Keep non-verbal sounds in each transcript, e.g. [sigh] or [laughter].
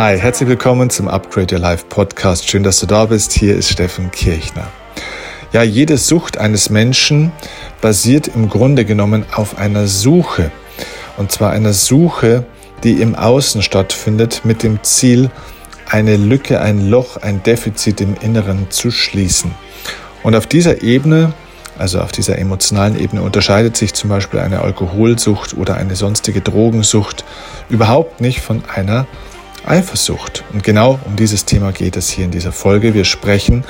Hi, herzlich willkommen zum Upgrade Your Life Podcast. Schön, dass du da bist. Hier ist Steffen Kirchner. Ja, jede Sucht eines Menschen basiert im Grunde genommen auf einer Suche. Und zwar einer Suche, die im Außen stattfindet, mit dem Ziel, eine Lücke, ein Loch, ein Defizit im Inneren zu schließen. Und auf dieser Ebene, also auf dieser emotionalen Ebene, unterscheidet sich zum Beispiel eine Alkoholsucht oder eine sonstige Drogensucht überhaupt nicht von einer Eifersucht. Und genau um dieses Thema geht es hier in dieser Folge. Wir sprechen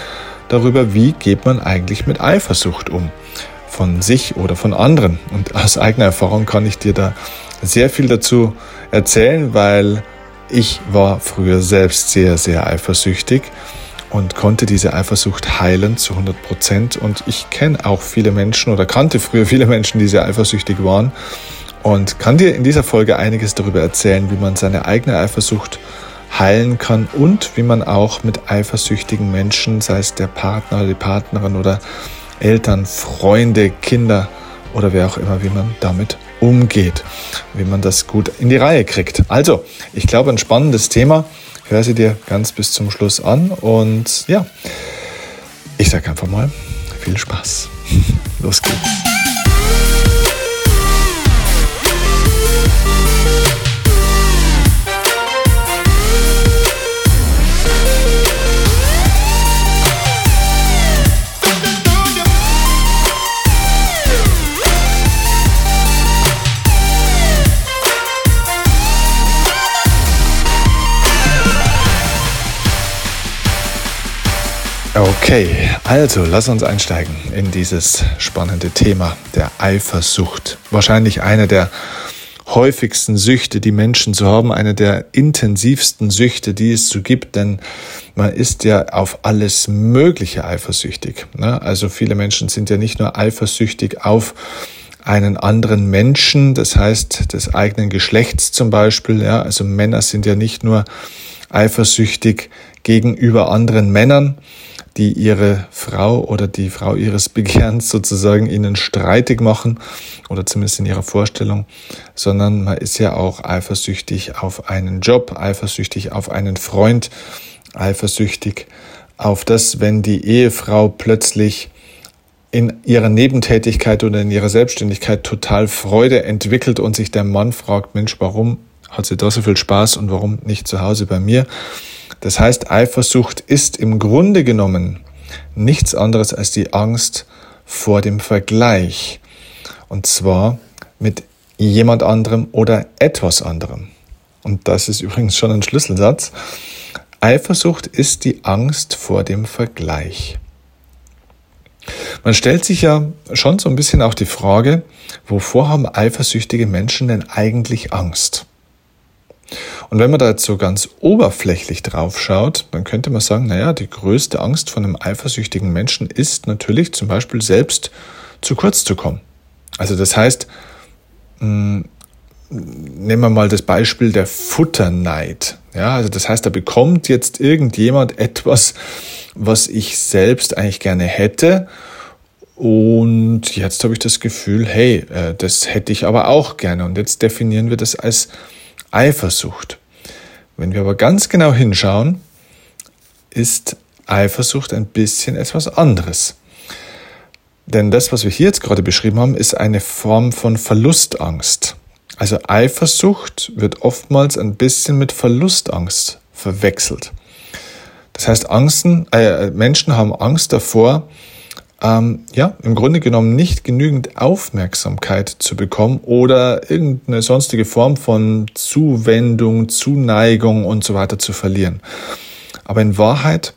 darüber, wie geht man eigentlich mit Eifersucht um. Von sich oder von anderen. Und aus eigener Erfahrung kann ich dir da sehr viel dazu erzählen, weil ich war früher selbst sehr, sehr eifersüchtig und konnte diese Eifersucht heilen zu 100 Prozent. Und ich kenne auch viele Menschen oder kannte früher viele Menschen, die sehr eifersüchtig waren und kann dir in dieser Folge einiges darüber erzählen, wie man seine eigene Eifersucht heilen kann und wie man auch mit eifersüchtigen Menschen, sei es der Partner oder die Partnerin oder Eltern, Freunde, Kinder oder wer auch immer, wie man damit umgeht, wie man das gut in die Reihe kriegt. Also, ich glaube, ein spannendes Thema. Hör sie dir ganz bis zum Schluss an und ja, ich sage einfach mal viel Spaß. [laughs] Los geht's. Okay, also lass uns einsteigen in dieses spannende Thema der Eifersucht. Wahrscheinlich eine der häufigsten Süchte, die Menschen zu haben, eine der intensivsten Süchte, die es so gibt, denn man ist ja auf alles Mögliche eifersüchtig. Ne? Also viele Menschen sind ja nicht nur eifersüchtig auf einen anderen Menschen, das heißt des eigenen Geschlechts zum Beispiel. Ja? Also Männer sind ja nicht nur eifersüchtig gegenüber anderen Männern, die ihre Frau oder die Frau ihres [laughs] Begehrens sozusagen ihnen streitig machen oder zumindest in ihrer Vorstellung, sondern man ist ja auch eifersüchtig auf einen Job, eifersüchtig auf einen Freund, eifersüchtig auf das, wenn die Ehefrau plötzlich in ihrer Nebentätigkeit oder in ihrer Selbstständigkeit total Freude entwickelt und sich der Mann fragt, Mensch, warum hat sie da so viel Spaß und warum nicht zu Hause bei mir? Das heißt, Eifersucht ist im Grunde genommen nichts anderes als die Angst vor dem Vergleich. Und zwar mit jemand anderem oder etwas anderem. Und das ist übrigens schon ein Schlüsselsatz. Eifersucht ist die Angst vor dem Vergleich. Man stellt sich ja schon so ein bisschen auch die Frage, wovor haben eifersüchtige Menschen denn eigentlich Angst? Und wenn man da jetzt so ganz oberflächlich drauf schaut, dann könnte man sagen, naja, die größte Angst von einem eifersüchtigen Menschen ist natürlich zum Beispiel selbst zu kurz zu kommen. Also das heißt, hm, nehmen wir mal das Beispiel der Futterneid. Ja, also das heißt, da bekommt jetzt irgendjemand etwas, was ich selbst eigentlich gerne hätte. Und jetzt habe ich das Gefühl, hey, äh, das hätte ich aber auch gerne. Und jetzt definieren wir das als Eifersucht. Wenn wir aber ganz genau hinschauen, ist Eifersucht ein bisschen etwas anderes. Denn das, was wir hier jetzt gerade beschrieben haben, ist eine Form von Verlustangst. Also Eifersucht wird oftmals ein bisschen mit Verlustangst verwechselt. Das heißt, Angsten, äh, Menschen haben Angst davor, ähm, ja, im Grunde genommen nicht genügend Aufmerksamkeit zu bekommen oder irgendeine sonstige Form von Zuwendung, Zuneigung und so weiter zu verlieren. Aber in Wahrheit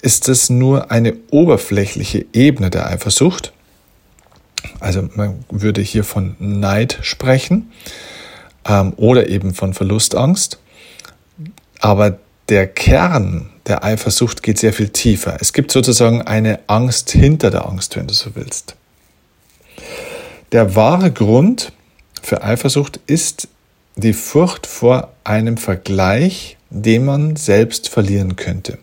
ist es nur eine oberflächliche Ebene der Eifersucht. Also man würde hier von Neid sprechen ähm, oder eben von Verlustangst. Aber der Kern der Eifersucht geht sehr viel tiefer. Es gibt sozusagen eine Angst hinter der Angst, wenn du so willst. Der wahre Grund für Eifersucht ist die Furcht vor einem Vergleich, den man selbst verlieren könnte.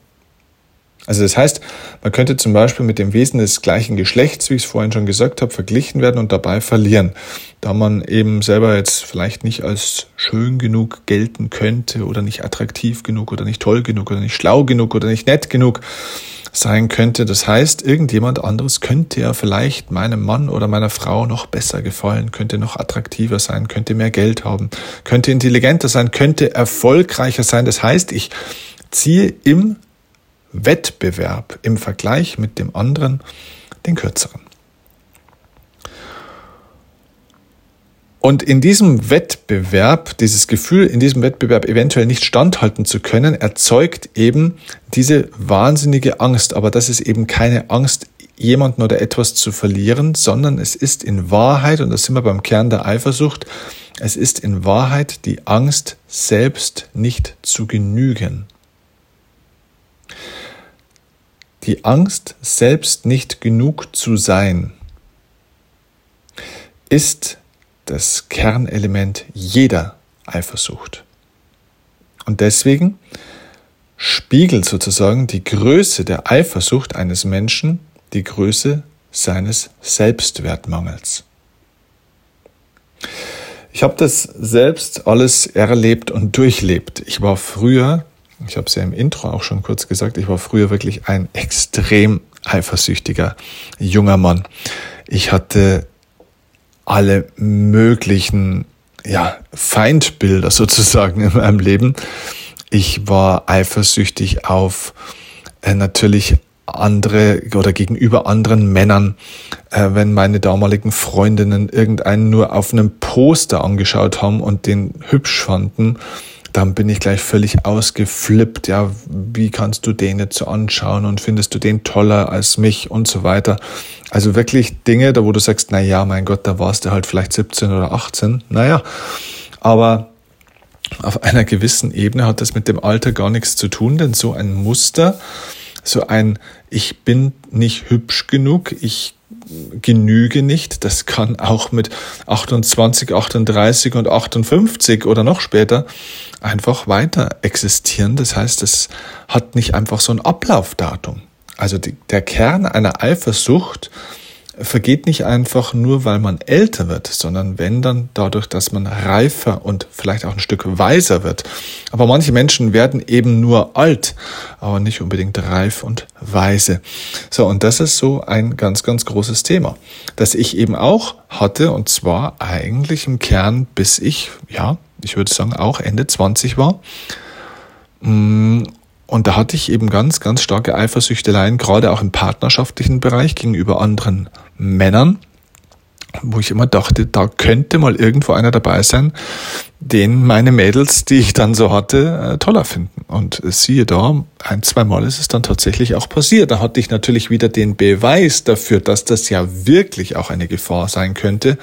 Also das heißt, man könnte zum Beispiel mit dem Wesen des gleichen Geschlechts, wie ich es vorhin schon gesagt habe, verglichen werden und dabei verlieren, da man eben selber jetzt vielleicht nicht als schön genug gelten könnte oder nicht attraktiv genug oder nicht toll genug oder nicht schlau genug oder nicht nett genug sein könnte. Das heißt, irgendjemand anderes könnte ja vielleicht meinem Mann oder meiner Frau noch besser gefallen, könnte noch attraktiver sein, könnte mehr Geld haben, könnte intelligenter sein, könnte erfolgreicher sein. Das heißt, ich ziehe im Wettbewerb im Vergleich mit dem anderen den kürzeren. Und in diesem Wettbewerb, dieses Gefühl, in diesem Wettbewerb eventuell nicht standhalten zu können, erzeugt eben diese wahnsinnige Angst. Aber das ist eben keine Angst, jemanden oder etwas zu verlieren, sondern es ist in Wahrheit, und da sind wir beim Kern der Eifersucht, es ist in Wahrheit die Angst, selbst nicht zu genügen. Die Angst, selbst nicht genug zu sein, ist das Kernelement jeder Eifersucht. Und deswegen spiegelt sozusagen die Größe der Eifersucht eines Menschen die Größe seines Selbstwertmangels. Ich habe das selbst alles erlebt und durchlebt. Ich war früher ich habe es ja im Intro auch schon kurz gesagt, ich war früher wirklich ein extrem eifersüchtiger junger Mann. Ich hatte alle möglichen ja, Feindbilder [laughs] sozusagen in meinem Leben. Ich war eifersüchtig auf äh, natürlich andere oder gegenüber anderen Männern, äh, wenn meine damaligen Freundinnen irgendeinen nur auf einem Poster angeschaut haben und den hübsch fanden dann bin ich gleich völlig ausgeflippt. Ja, wie kannst du den jetzt so anschauen und findest du den toller als mich und so weiter. Also wirklich Dinge, da wo du sagst, na ja, mein Gott, da warst du halt vielleicht 17 oder 18. Naja, aber auf einer gewissen Ebene hat das mit dem Alter gar nichts zu tun, denn so ein Muster, so ein ich bin nicht hübsch genug, ich genüge nicht. Das kann auch mit 28, 38 und 58 oder noch später einfach weiter existieren. Das heißt, es hat nicht einfach so ein Ablaufdatum. Also die, der Kern einer Eifersucht vergeht nicht einfach nur, weil man älter wird, sondern wenn dann dadurch, dass man reifer und vielleicht auch ein Stück weiser wird. Aber manche Menschen werden eben nur alt, aber nicht unbedingt reif und weise. So, und das ist so ein ganz, ganz großes Thema, das ich eben auch hatte, und zwar eigentlich im Kern, bis ich, ja, ich würde sagen, auch Ende 20 war. Und da hatte ich eben ganz, ganz starke Eifersüchteleien, gerade auch im partnerschaftlichen Bereich gegenüber anderen Männern, wo ich immer dachte, da könnte mal irgendwo einer dabei sein, den meine Mädels, die ich dann so hatte, äh, toller finden. Und siehe da, ein, zwei Mal ist es dann tatsächlich auch passiert. Da hatte ich natürlich wieder den Beweis dafür, dass das ja wirklich auch eine Gefahr sein könnte,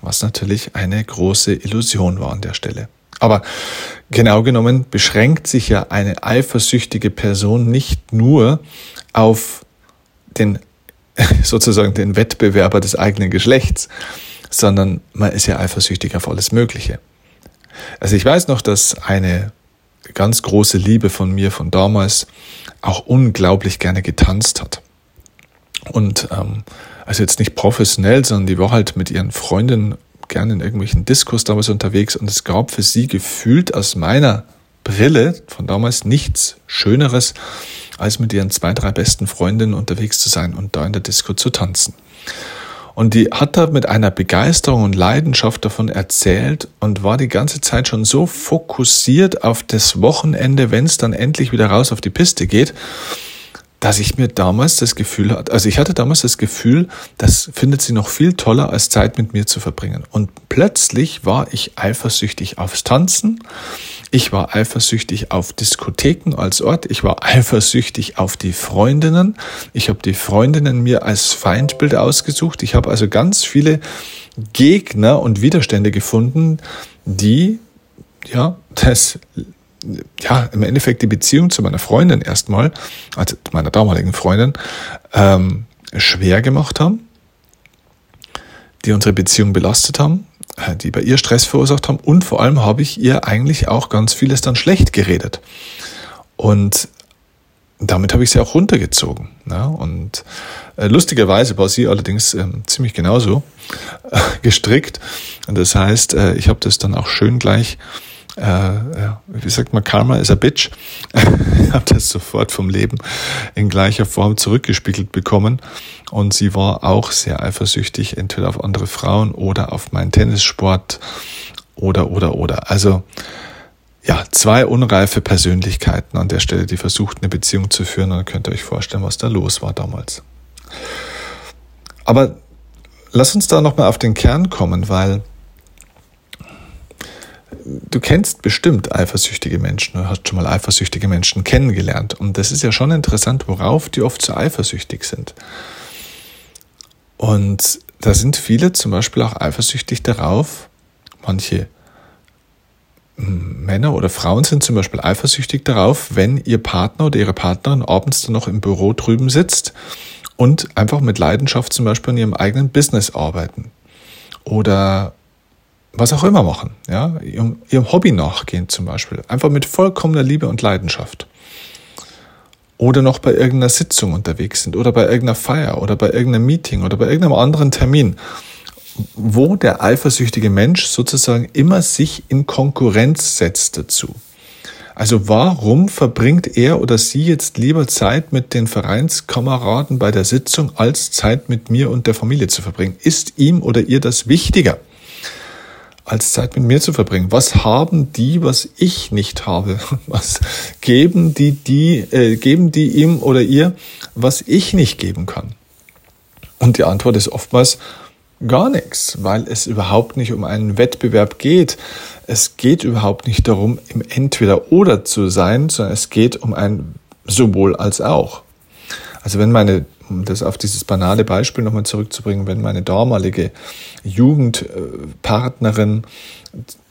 was natürlich eine große Illusion war an der Stelle. Aber genau genommen beschränkt sich ja eine eifersüchtige Person nicht nur auf den [laughs] sozusagen den Wettbewerber des eigenen Geschlechts, sondern man ist ja eifersüchtig auf alles Mögliche. Also ich weiß noch, dass eine ganz große Liebe von mir von damals auch unglaublich gerne getanzt hat. Und ähm, also jetzt nicht professionell, sondern die war halt mit ihren Freundinnen gerne in irgendwelchen Diskurs damals unterwegs und es gab für sie gefühlt aus meiner Brille von damals nichts Schöneres, als mit ihren zwei, drei besten Freundinnen unterwegs zu sein und da in der Disco zu tanzen. Und die hat da mit einer Begeisterung und Leidenschaft davon erzählt und war die ganze Zeit schon so fokussiert auf das Wochenende, wenn es dann endlich wieder raus auf die Piste geht, dass ich mir damals das Gefühl hatte, also ich hatte damals das Gefühl, das findet sie noch viel toller, als Zeit mit mir zu verbringen. Und plötzlich war ich eifersüchtig aufs Tanzen, ich war eifersüchtig auf Diskotheken als Ort, ich war eifersüchtig auf die Freundinnen, ich habe die Freundinnen mir als Feindbild ausgesucht, ich habe also ganz viele Gegner und Widerstände gefunden, die ja das ja, im Endeffekt die Beziehung zu meiner Freundin erstmal, also meiner damaligen Freundin, ähm, schwer gemacht haben, die unsere Beziehung belastet haben, äh, die bei ihr Stress verursacht haben und vor allem habe ich ihr eigentlich auch ganz vieles dann schlecht geredet. Und damit habe ich sie auch runtergezogen. Ja, und äh, lustigerweise war sie allerdings äh, ziemlich genauso äh, gestrickt. Und das heißt, äh, ich habe das dann auch schön gleich, wie sagt man, Karma is a bitch. [laughs] ich habe das sofort vom Leben in gleicher Form zurückgespiegelt bekommen. Und sie war auch sehr eifersüchtig, entweder auf andere Frauen oder auf meinen Tennissport oder, oder, oder. Also ja, zwei unreife Persönlichkeiten an der Stelle, die versucht, eine Beziehung zu führen. Und dann könnt ihr euch vorstellen, was da los war damals. Aber lass uns da nochmal auf den Kern kommen, weil du kennst bestimmt eifersüchtige Menschen, du hast schon mal eifersüchtige Menschen kennengelernt. Und das ist ja schon interessant, worauf die oft so eifersüchtig sind. Und da sind viele zum Beispiel auch eifersüchtig darauf, manche Männer oder Frauen sind zum Beispiel eifersüchtig darauf, wenn ihr Partner oder ihre Partnerin abends dann noch im Büro drüben sitzt und einfach mit Leidenschaft zum Beispiel an ihrem eigenen Business arbeiten oder was auch immer machen, ja, ihrem, ihrem Hobby nachgehen zum Beispiel, einfach mit vollkommener Liebe und Leidenschaft. Oder noch bei irgendeiner Sitzung unterwegs sind oder bei irgendeiner Feier oder bei irgendeinem Meeting oder bei irgendeinem anderen Termin wo der eifersüchtige Mensch sozusagen immer sich in Konkurrenz setzt dazu. Also warum verbringt er oder sie jetzt lieber Zeit mit den Vereinskameraden bei der Sitzung, als Zeit mit mir und der Familie zu verbringen? Ist ihm oder ihr das wichtiger, als Zeit mit mir zu verbringen? Was haben die, was ich nicht habe? [laughs] Was geben die, die äh, geben die ihm oder ihr, was ich nicht geben kann? Und die Antwort ist oftmals, gar nichts, weil es überhaupt nicht um einen Wettbewerb geht. Es geht überhaupt nicht darum, im Entweder-Oder zu sein, sondern es geht um ein sowohl als auch. Also wenn meine, um das auf dieses banale Beispiel nochmal zurückzubringen, wenn meine damalige Jugendpartnerin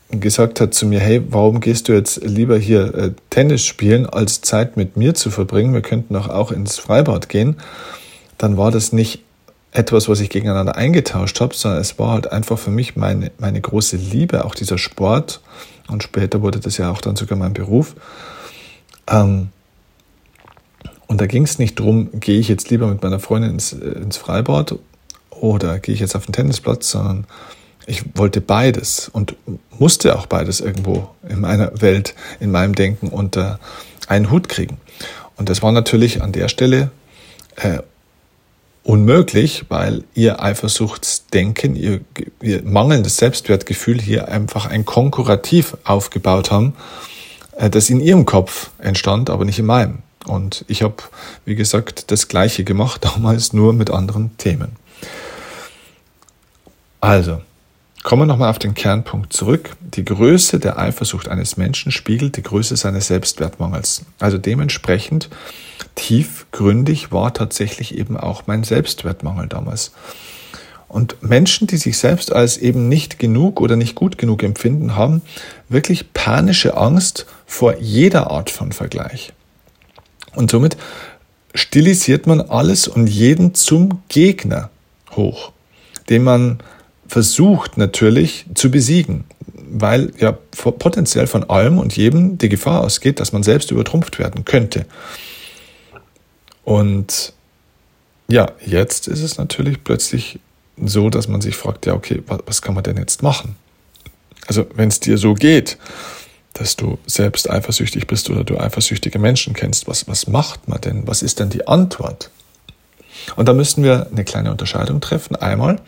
gesagt hat zu mir, hey, warum gehst du jetzt lieber hier äh, Tennis spielen, als Zeit mit mir zu verbringen? Wir könnten doch auch ins Freibad gehen. Dann war das nicht etwas, was ich gegeneinander eingetauscht habe, sondern es war halt einfach für mich meine, meine große Liebe, auch dieser Sport. Und später wurde das ja auch dann sogar mein Beruf. Ähm, und da ging es nicht drum, gehe ich jetzt lieber mit meiner Freundin ins, ins Freibad oder gehe ich jetzt auf den Tennisplatz, sondern ich wollte beides und musste auch beides irgendwo in meiner Welt, in meinem Denken unter einen Hut kriegen. Und das war natürlich an der Stelle äh, unmöglich, weil ihr Eifersuchtsdenken, ihr, ihr mangelndes Selbstwertgefühl hier einfach ein Konkurrativ aufgebaut haben, äh, das in ihrem Kopf entstand, aber nicht in meinem. Und ich habe, wie gesagt, das Gleiche gemacht, [laughs] damals nur mit anderen Themen. Also, kommen wir nochmal auf den Kernpunkt zurück. Die Größe der Eifersucht eines Menschen spiegelt die Größe seines Selbstwertmangels. Also dementsprechend tiefgründig war tatsächlich eben auch mein Selbstwertmangel damals. Und Menschen, die sich selbst als eben nicht genug oder nicht gut genug empfinden, haben wirklich panische Angst vor jeder Art von Vergleich. Und somit stilisiert man alles und jeden zum Gegner hoch, den man versucht natürlich zu besiegen, weil ja potenziell von allem und jedem die Gefahr ausgeht, dass man selbst übertrumpft werden könnte. Und ja, jetzt ist es natürlich plötzlich so, dass man sich fragt, ja, okay, was, kann man denn jetzt machen? Also, wenn es dir so geht, dass du selbst eifersüchtig bist oder du eifersüchtige Menschen kennst, was, was macht man denn? Was ist denn die Antwort? Und da müssen wir eine kleine Unterscheidung treffen. Einmal,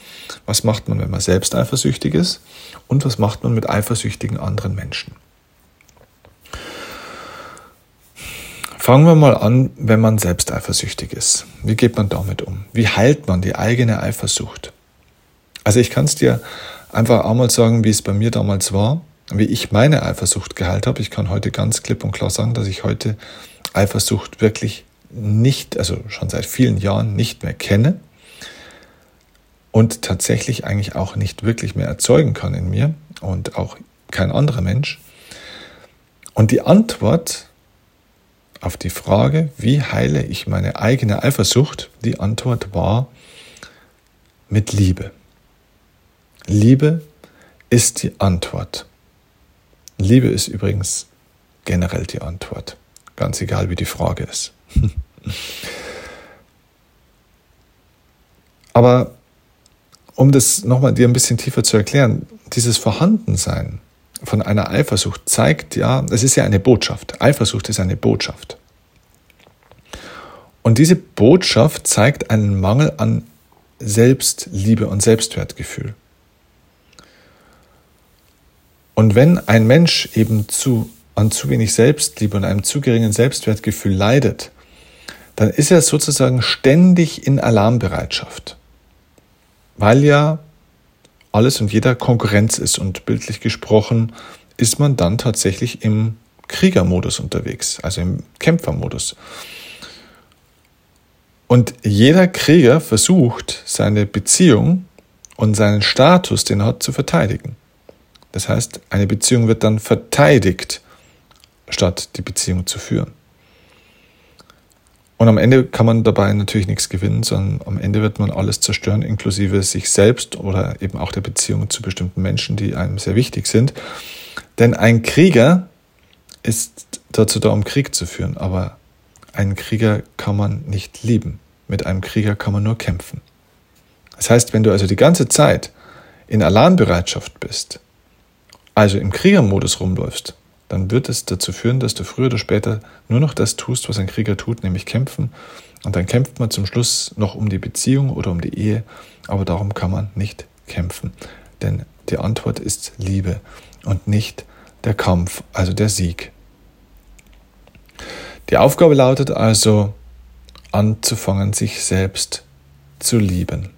was macht man, wenn man selbst eifersüchtig ist? Und was macht man mit eifersüchtigen anderen Menschen? Fangen wir mal an, wenn man selbst eifersüchtig ist. Wie geht man damit um? Wie heilt man die eigene Eifersucht? Also ich kann es dir einfach einmal sagen, wie es bei mir damals war, wie ich meine Eifersucht geheilt habe. Ich kann heute ganz klipp und klar sagen, dass ich heute Eifersucht wirklich nicht, also schon seit vielen Jahren nicht mehr kenne und tatsächlich eigentlich auch nicht wirklich mehr erzeugen kann in mir und auch kein anderer Mensch. Und die Antwort auf die Frage, wie heile ich meine eigene Eifersucht, die Antwort war mit Liebe. Liebe ist die Antwort. Liebe ist übrigens generell die Antwort, ganz egal wie die Frage ist. [laughs] Aber um das nochmal dir ein bisschen tiefer zu erklären, dieses Vorhandensein von einer Eifersucht zeigt ja, es ist ja eine Botschaft. Eifersucht ist eine Botschaft. Und diese Botschaft zeigt einen Mangel an Selbstliebe und Selbstwertgefühl. Und wenn ein Mensch eben zu, an zu wenig Selbstliebe und einem zu geringen Selbstwertgefühl leidet, dann ist er sozusagen ständig in Alarmbereitschaft, weil ja alles und jeder Konkurrenz ist und bildlich gesprochen ist man dann tatsächlich im Kriegermodus unterwegs, also im Kämpfermodus. Und jeder Krieger versucht, seine Beziehung und seinen Status, den er hat, zu verteidigen. Das heißt, eine Beziehung wird dann verteidigt, statt die Beziehung zu führen. Und am Ende kann man dabei natürlich nichts gewinnen, sondern am Ende wird man alles zerstören, inklusive sich selbst oder eben auch der Beziehung zu bestimmten Menschen, die einem sehr wichtig sind. Denn ein Krieger ist dazu da, um Krieg zu führen, aber einen Krieger kann man nicht lieben. Mit einem Krieger kann man nur kämpfen. Das heißt, wenn du also die ganze Zeit in Alarmbereitschaft bist, also im Kriegermodus rumläufst, dann wird es dazu führen, dass du früher oder später nur noch das tust, was ein Krieger tut, nämlich kämpfen. Und dann kämpft man zum Schluss noch um die Beziehung oder um die Ehe, aber darum kann man nicht kämpfen. Denn die Antwort ist Liebe und nicht der Kampf, also der Sieg. Die Aufgabe lautet also, anzufangen, sich selbst zu lieben.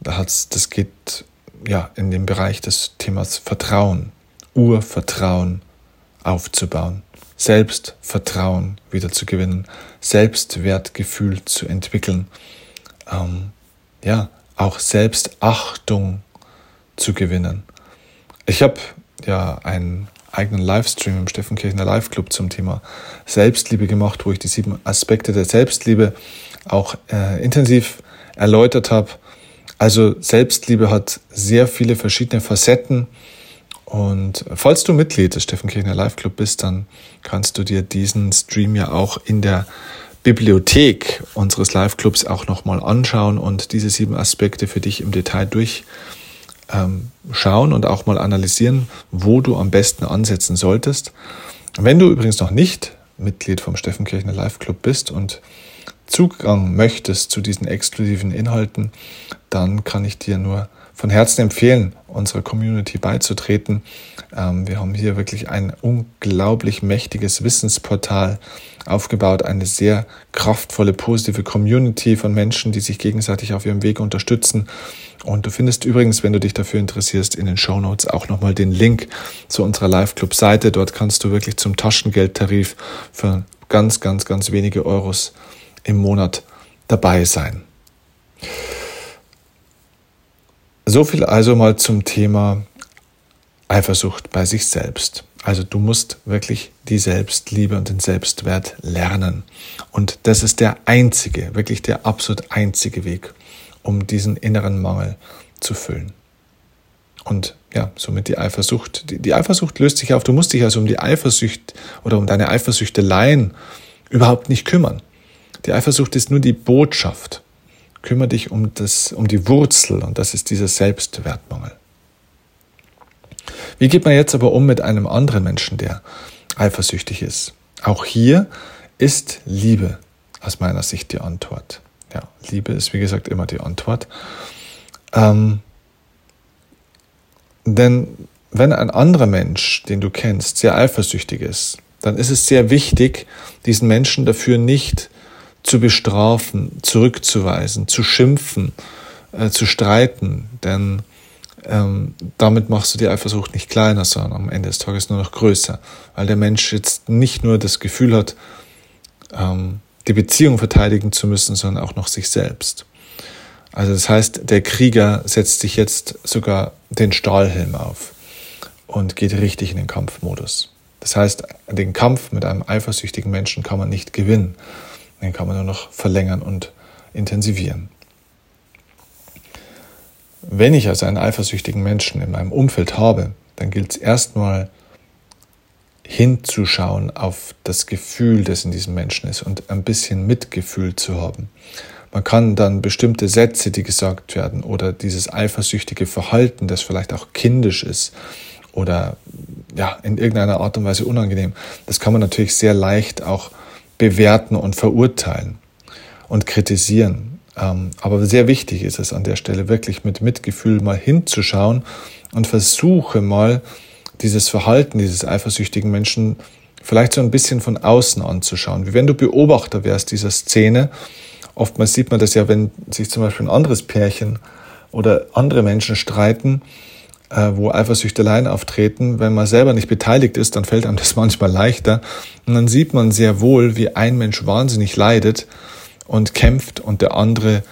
Das geht ja in dem Bereich des Themas Vertrauen, Urvertrauen aufzubauen, Selbstvertrauen wieder zu gewinnen, Selbstwertgefühl zu entwickeln, ähm, ja, auch Selbstachtung zu gewinnen. Ich habe ja einen eigenen Livestream im Steffenkirchener Live Club zum Thema Selbstliebe gemacht, wo ich die sieben Aspekte der Selbstliebe auch äh, intensiv erläutert habe. Also Selbstliebe hat sehr viele verschiedene Facetten und falls du Mitglied des Steffen Kirchner Live Club bist, dann kannst du dir diesen Stream ja auch in der Bibliothek unseres Live Clubs auch nochmal anschauen und diese sieben Aspekte für dich im Detail durchschauen ähm, und auch mal analysieren, wo du am besten ansetzen solltest. Wenn du übrigens noch nicht Mitglied vom Steffen Kirchner Live Club bist und Zugang möchtest zu diesen exklusiven Inhalten, dann kann ich dir nur von Herzen empfehlen, unserer Community beizutreten. Ähm, wir haben hier wirklich ein unglaublich mächtiges Wissensportal aufgebaut, eine sehr kraftvolle, positive Community von Menschen, die sich gegenseitig auf ihrem Weg unterstützen. Und du findest übrigens, wenn du dich dafür interessierst, in den Show Notes auch nochmal den Link zu unserer Live-Club-Seite. Dort kannst du wirklich zum Taschengeldtarif für ganz, ganz, ganz wenige Euros im Monat dabei sein. So viel also mal zum Thema Eifersucht bei sich selbst. Also du musst wirklich die Selbstliebe und den Selbstwert lernen. Und das ist der einzige, wirklich der absolut einzige Weg, um diesen inneren Mangel zu füllen. Und ja, somit die Eifersucht. Die, die Eifersucht löst sich auf. Du musst dich also um die Eifersucht oder um deine Eifersüchteleien überhaupt nicht kümmern. Die Eifersucht ist nur die Botschaft kümmere dich um, das, um die Wurzel und das ist dieser Selbstwertmangel. Wie geht man jetzt aber um mit einem anderen Menschen, der eifersüchtig ist? Auch hier ist Liebe aus meiner Sicht die Antwort. Ja, Liebe ist wie gesagt immer die Antwort. Ähm, denn wenn ein anderer Mensch, den du kennst, sehr eifersüchtig ist, dann ist es sehr wichtig, diesen Menschen dafür nicht zu bestrafen, zurückzuweisen, zu schimpfen, äh, zu streiten, denn ähm, damit machst du die Eifersucht nicht kleiner, sondern am Ende des Tages nur noch größer, weil der Mensch jetzt nicht nur das Gefühl hat, ähm, die Beziehung verteidigen zu müssen, sondern auch noch sich selbst. Also das heißt, der Krieger setzt sich jetzt sogar den Stahlhelm auf und geht richtig in den Kampfmodus. Das heißt, den Kampf mit einem eifersüchtigen Menschen kann man nicht gewinnen. Den kann man nur noch verlängern und intensivieren. Wenn ich also einen eifersüchtigen Menschen in meinem Umfeld habe, dann gilt es erstmal hinzuschauen auf das Gefühl, das in diesem Menschen ist und ein bisschen Mitgefühl zu haben. Man kann dann bestimmte Sätze, die gesagt werden, oder dieses eifersüchtige Verhalten, das vielleicht auch kindisch ist oder ja, in irgendeiner Art und Weise unangenehm, das kann man natürlich sehr leicht auch bewerten und verurteilen und kritisieren. Ähm, aber sehr wichtig ist es an der Stelle wirklich mit Mitgefühl mal hinzuschauen und versuche mal dieses Verhalten dieses eifersüchtigen Menschen vielleicht so ein bisschen von außen anzuschauen. Wie wenn du Beobachter wärst dieser Szene. Oftmals sieht man das ja, wenn sich zum Beispiel ein anderes Pärchen oder andere Menschen streiten, wo Eifersüchteleien auftreten. Wenn man selber nicht beteiligt ist, dann fällt einem das [laughs] manchmal leichter. Und dann sieht man sehr wohl, wie ein Mensch wahnsinnig leidet und kämpft und der andere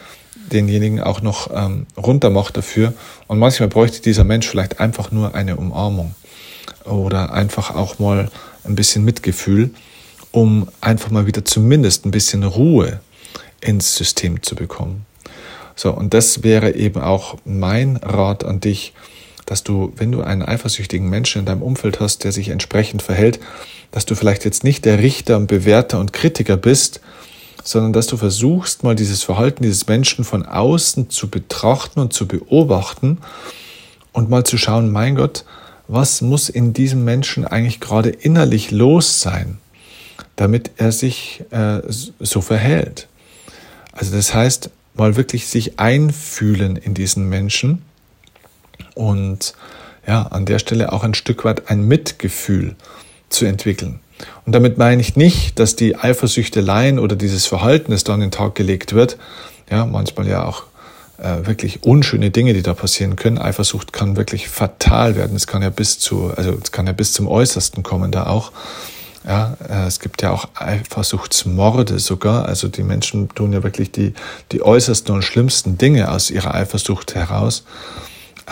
denjenigen auch noch ähm, runtermacht dafür. Und manchmal bräuchte dieser Mensch vielleicht einfach nur eine Umarmung oder einfach auch mal ein bisschen Mitgefühl, um einfach mal wieder zumindest ein bisschen Ruhe ins System zu bekommen. So, und das wäre eben auch mein Rat an dich, dass du, wenn du einen eifersüchtigen Menschen in deinem Umfeld hast, der sich entsprechend verhält, dass du vielleicht jetzt nicht der Richter und Bewerter und Kritiker bist, sondern dass du versuchst, mal dieses Verhalten dieses Menschen von außen zu betrachten und zu beobachten und mal zu schauen, mein Gott, was muss in diesem Menschen eigentlich gerade innerlich los sein, damit er sich äh, so verhält. Also das heißt, mal wirklich sich einfühlen in diesen Menschen und ja, an der Stelle auch ein Stück weit ein Mitgefühl zu entwickeln. Und damit meine ich nicht, dass die Eifersüchteleien oder dieses Verhalten, das da an den Tag gelegt wird, ja, manchmal ja auch äh, wirklich unschöne Dinge, die da passieren können. Eifersucht kann wirklich fatal werden. Es kann ja bis zu, also es kann ja bis zum Äußersten kommen da auch. Ja, äh, es gibt ja auch Eifersuchtsmorde sogar. Also die Menschen tun ja wirklich die, die äußersten und schlimmsten Dinge aus ihrer Eifersucht heraus.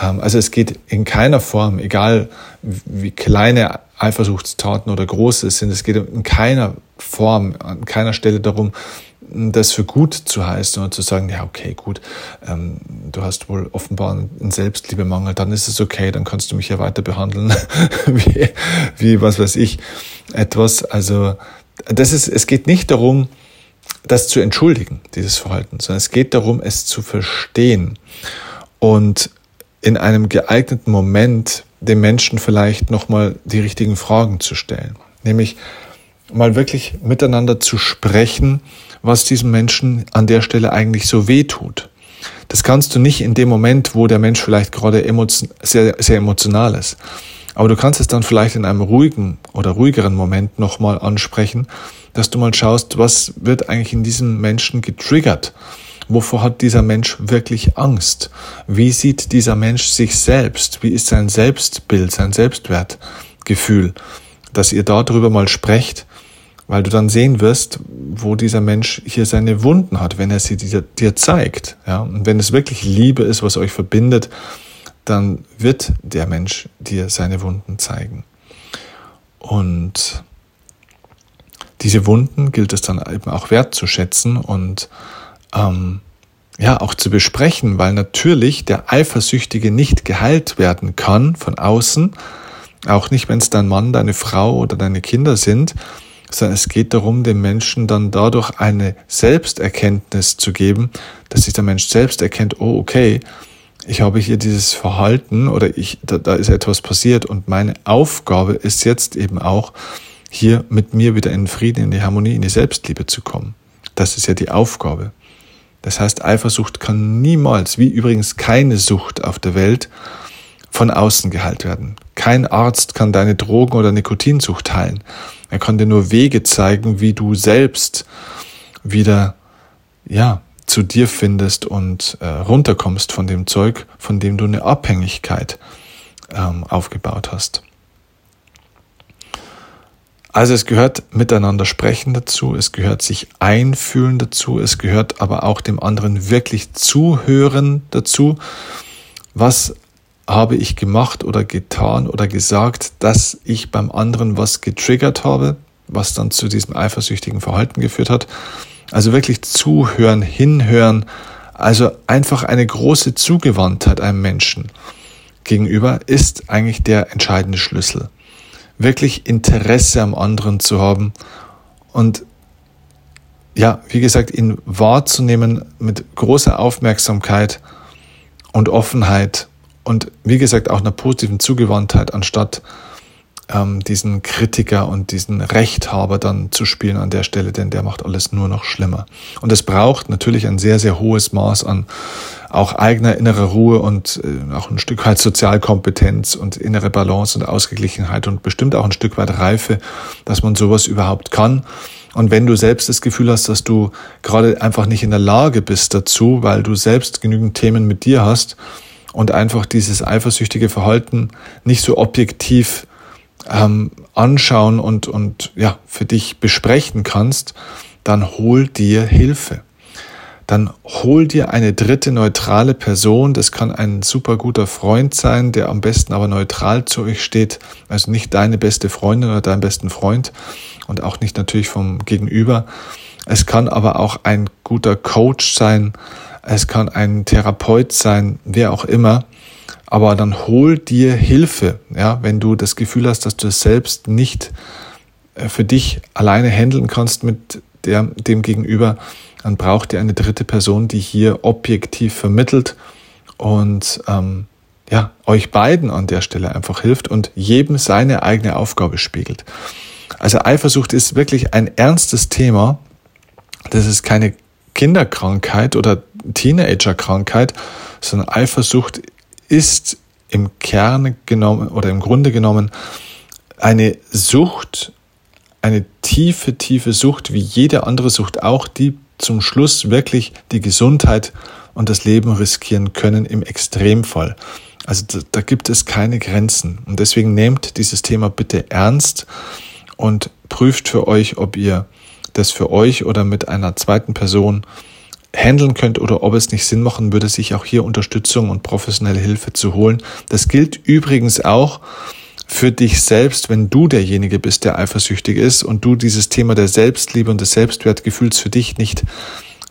Ähm, also es geht in keiner Form, egal wie kleine Eifersuchtstaten oder große sind, es geht in keiner Form, an keiner Stelle darum, das für gut zu heißen und zu sagen, ja, okay, gut, ähm, du hast wohl offenbar einen Selbstliebemangel, dann ist es okay, dann kannst du mich ja weiter behandeln, [laughs] wie, wie, was weiß ich, etwas. Also, das ist, es geht nicht darum, das zu entschuldigen, dieses Verhalten, sondern es geht darum, es zu verstehen und in einem geeigneten Moment dem Menschen vielleicht nochmal die richtigen Fragen zu stellen. Nämlich mal wirklich miteinander zu sprechen, was diesem Menschen an der Stelle eigentlich so weh tut. Das kannst du nicht in dem Moment, wo der Mensch vielleicht gerade emotion sehr, sehr emotional ist. Aber du kannst es dann vielleicht in einem ruhigen oder ruhigeren Moment nochmal ansprechen, dass du mal schaust, was wird eigentlich in diesem Menschen getriggert? Wovor hat dieser Mensch wirklich Angst? Wie sieht dieser Mensch sich selbst? Wie ist sein Selbstbild, sein Selbstwertgefühl? Dass ihr darüber mal sprecht weil du dann sehen wirst, wo dieser Mensch hier seine Wunden hat, wenn er sie dir, dir zeigt. Ja? Und wenn es wirklich Liebe ist, was euch verbindet, dann wird der Mensch dir seine Wunden zeigen. Und diese Wunden gilt es dann eben auch wertzuschätzen und ähm, ja auch zu besprechen, weil natürlich der Eifersüchtige nicht geheilt werden kann von außen, auch nicht, wenn es dein Mann, deine Frau oder deine Kinder sind, sondern es geht darum, dem Menschen dann dadurch eine Selbsterkenntnis zu geben, dass sich der Mensch selbst erkennt, oh, okay, ich habe hier dieses Verhalten oder ich, da, da ist etwas passiert und meine Aufgabe ist jetzt eben auch, hier mit mir wieder in Frieden, in die Harmonie, in die Selbstliebe zu kommen. Das ist ja die Aufgabe. Das heißt, Eifersucht kann niemals, wie übrigens keine Sucht auf der Welt, von außen geheilt werden. Kein Arzt kann deine Drogen- oder Nikotinsucht heilen. Er kann dir nur Wege zeigen, wie du selbst wieder, ja, zu dir findest und äh, runterkommst von dem Zeug, von dem du eine Abhängigkeit ähm, aufgebaut hast. Also es gehört miteinander sprechen dazu, es gehört sich einfühlen dazu, es gehört aber auch dem anderen wirklich zuhören dazu. Was habe ich gemacht oder getan oder gesagt, dass ich beim anderen was getriggert habe, was dann zu diesem eifersüchtigen Verhalten geführt hat. Also wirklich zuhören, hinhören, also einfach eine große Zugewandtheit einem Menschen gegenüber ist eigentlich der entscheidende Schlüssel. Wirklich Interesse am anderen zu haben. Und ja, wie gesagt, ihn wahrzunehmen mit großer Aufmerksamkeit und Offenheit und wie gesagt auch einer positiven Zugewandtheit, anstatt ähm, diesen Kritiker und diesen Rechthaber dann zu spielen an der Stelle, denn der macht alles nur noch schlimmer. Und es braucht natürlich ein sehr, sehr hohes Maß an auch eigener innerer Ruhe und äh, auch ein Stück weit Sozialkompetenz und innere Balance und Ausgeglichenheit und bestimmt auch ein Stück weit Reife, dass man sowas überhaupt kann. Und wenn du selbst das Gefühl hast, dass du gerade einfach nicht in der Lage bist dazu, weil du selbst genügend Themen mit dir hast und einfach dieses eifersüchtige Verhalten nicht so objektiv ähm, anschauen und, und ja, für dich besprechen kannst, dann hol dir Hilfe. Dann hol dir eine dritte neutrale Person. Das kann ein super guter Freund sein, der am besten aber neutral zu euch steht. Also nicht deine beste Freundin oder dein besten Freund und auch nicht natürlich vom Gegenüber. Es kann aber auch ein guter Coach sein. Es kann ein Therapeut sein, wer auch immer aber dann hol dir Hilfe, ja, wenn du das Gefühl hast, dass du es selbst nicht äh, für dich alleine handeln kannst mit der, dem Gegenüber, dann braucht ihr eine dritte Person, die hier objektiv vermittelt und ähm, ja, euch beiden an der Stelle einfach hilft und jedem seine eigene Aufgabe spiegelt. Also Eifersucht ist wirklich ein ernstes Thema. Das ist keine Kinderkrankheit oder Teenagerkrankheit, sondern Eifersucht ist im Kern genommen oder im Grunde genommen eine Sucht, eine tiefe, tiefe Sucht, wie jede andere Sucht auch, die zum Schluss wirklich die Gesundheit und das Leben riskieren können im Extremfall. Also da, da gibt es keine Grenzen. Und deswegen nehmt dieses Thema bitte ernst und prüft für euch, ob ihr das für euch oder mit einer zweiten Person handeln könnt oder ob es nicht Sinn machen würde, sich auch hier Unterstützung und professionelle Hilfe zu holen. Das gilt übrigens auch für dich selbst, wenn du derjenige bist, der eifersüchtig ist und du dieses Thema der Selbstliebe und des Selbstwertgefühls für dich nicht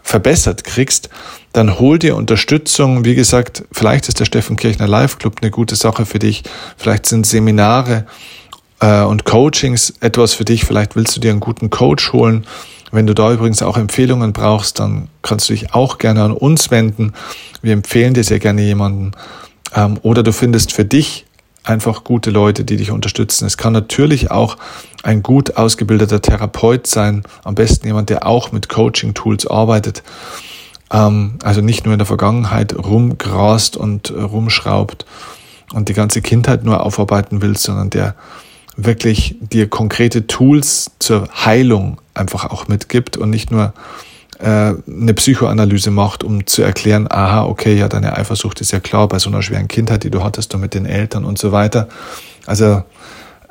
verbessert kriegst, dann hol dir Unterstützung. Wie gesagt, vielleicht ist der Steffen Kirchner Live Club eine gute Sache für dich. Vielleicht sind Seminare äh, und Coachings etwas für dich. Vielleicht willst du dir einen guten Coach holen wenn du da übrigens auch Empfehlungen brauchst, dann kannst du dich auch gerne an uns wenden. Wir empfehlen dir sehr gerne jemanden. Ähm, oder du findest für dich einfach gute Leute, die dich unterstützen. Es kann natürlich auch ein gut ausgebildeter Therapeut sein, am besten jemand, der auch mit Coaching-Tools arbeitet. Ähm, also nicht nur in der Vergangenheit rumgrast und äh, rumschraubt und die ganze Kindheit nur aufarbeiten will, sondern der wirklich dir konkrete Tools zur Heilung einfach auch mitgibt und nicht nur äh, eine Psychoanalyse macht, um zu erklären, aha, okay, ja, deine Eifersucht ist ja klar bei so einer schweren Kindheit, die du hattest und mit den Eltern und so weiter. Also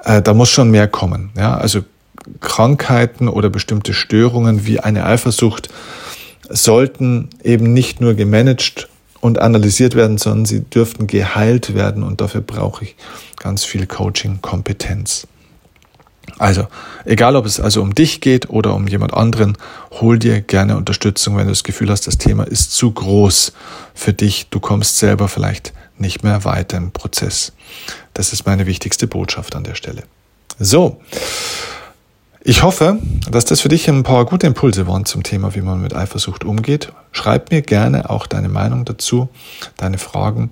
äh, da muss schon mehr kommen. Ja, also Krankheiten oder bestimmte Störungen wie eine Eifersucht sollten eben nicht nur gemanagt und analysiert werden, sondern sie dürften geheilt werden und dafür brauche ich ganz viel Coaching-Kompetenz. Also, egal ob es also um dich geht oder um jemand anderen, hol dir gerne Unterstützung, wenn du das Gefühl hast, das Thema ist zu groß für dich. Du kommst selber vielleicht nicht mehr weiter im Prozess. Das ist meine wichtigste Botschaft an der Stelle. So. Ich hoffe, dass das für dich ein paar gute Impulse waren zum Thema, wie man mit Eifersucht umgeht. Schreib mir gerne auch deine Meinung dazu, deine Fragen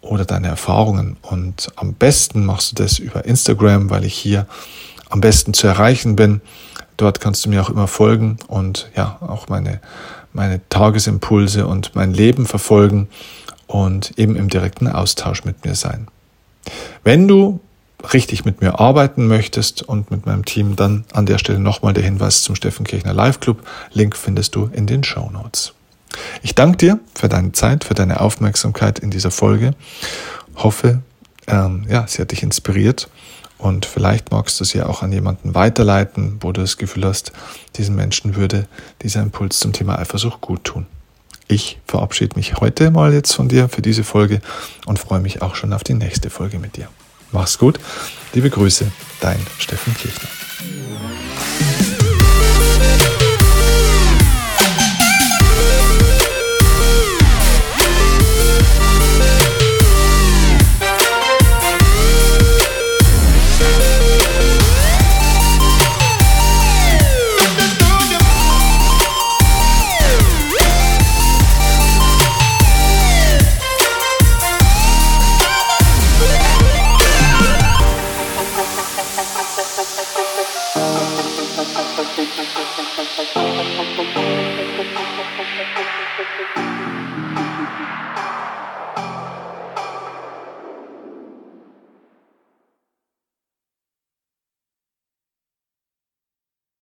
oder deine Erfahrungen. Und am besten machst du das über Instagram, weil ich hier am besten zu erreichen bin. Dort kannst du mir auch immer folgen und ja, auch meine, meine Tagesimpulse und mein Leben verfolgen und eben im direkten Austausch mit mir sein. Wenn du richtig mit mir arbeiten möchtest und mit meinem Team, dann an der Stelle nochmal der Hinweis zum Steffen Kirchner Live Club. Link findest du in den Show Notes. Ich danke dir für deine Zeit, für deine Aufmerksamkeit in dieser Folge. Hoffe, ähm, ja, sie hat dich inspiriert und vielleicht magst du sie auch an jemanden weiterleiten, wo du das Gefühl hast, diesen Menschen würde dieser Impuls zum Thema Eifersucht gut tun. Ich verabschiede mich heute mal jetzt von dir für diese Folge und freue mich auch schon auf die nächste Folge mit dir. Mach's gut. Liebe Grüße, dein Steffen Kirchner.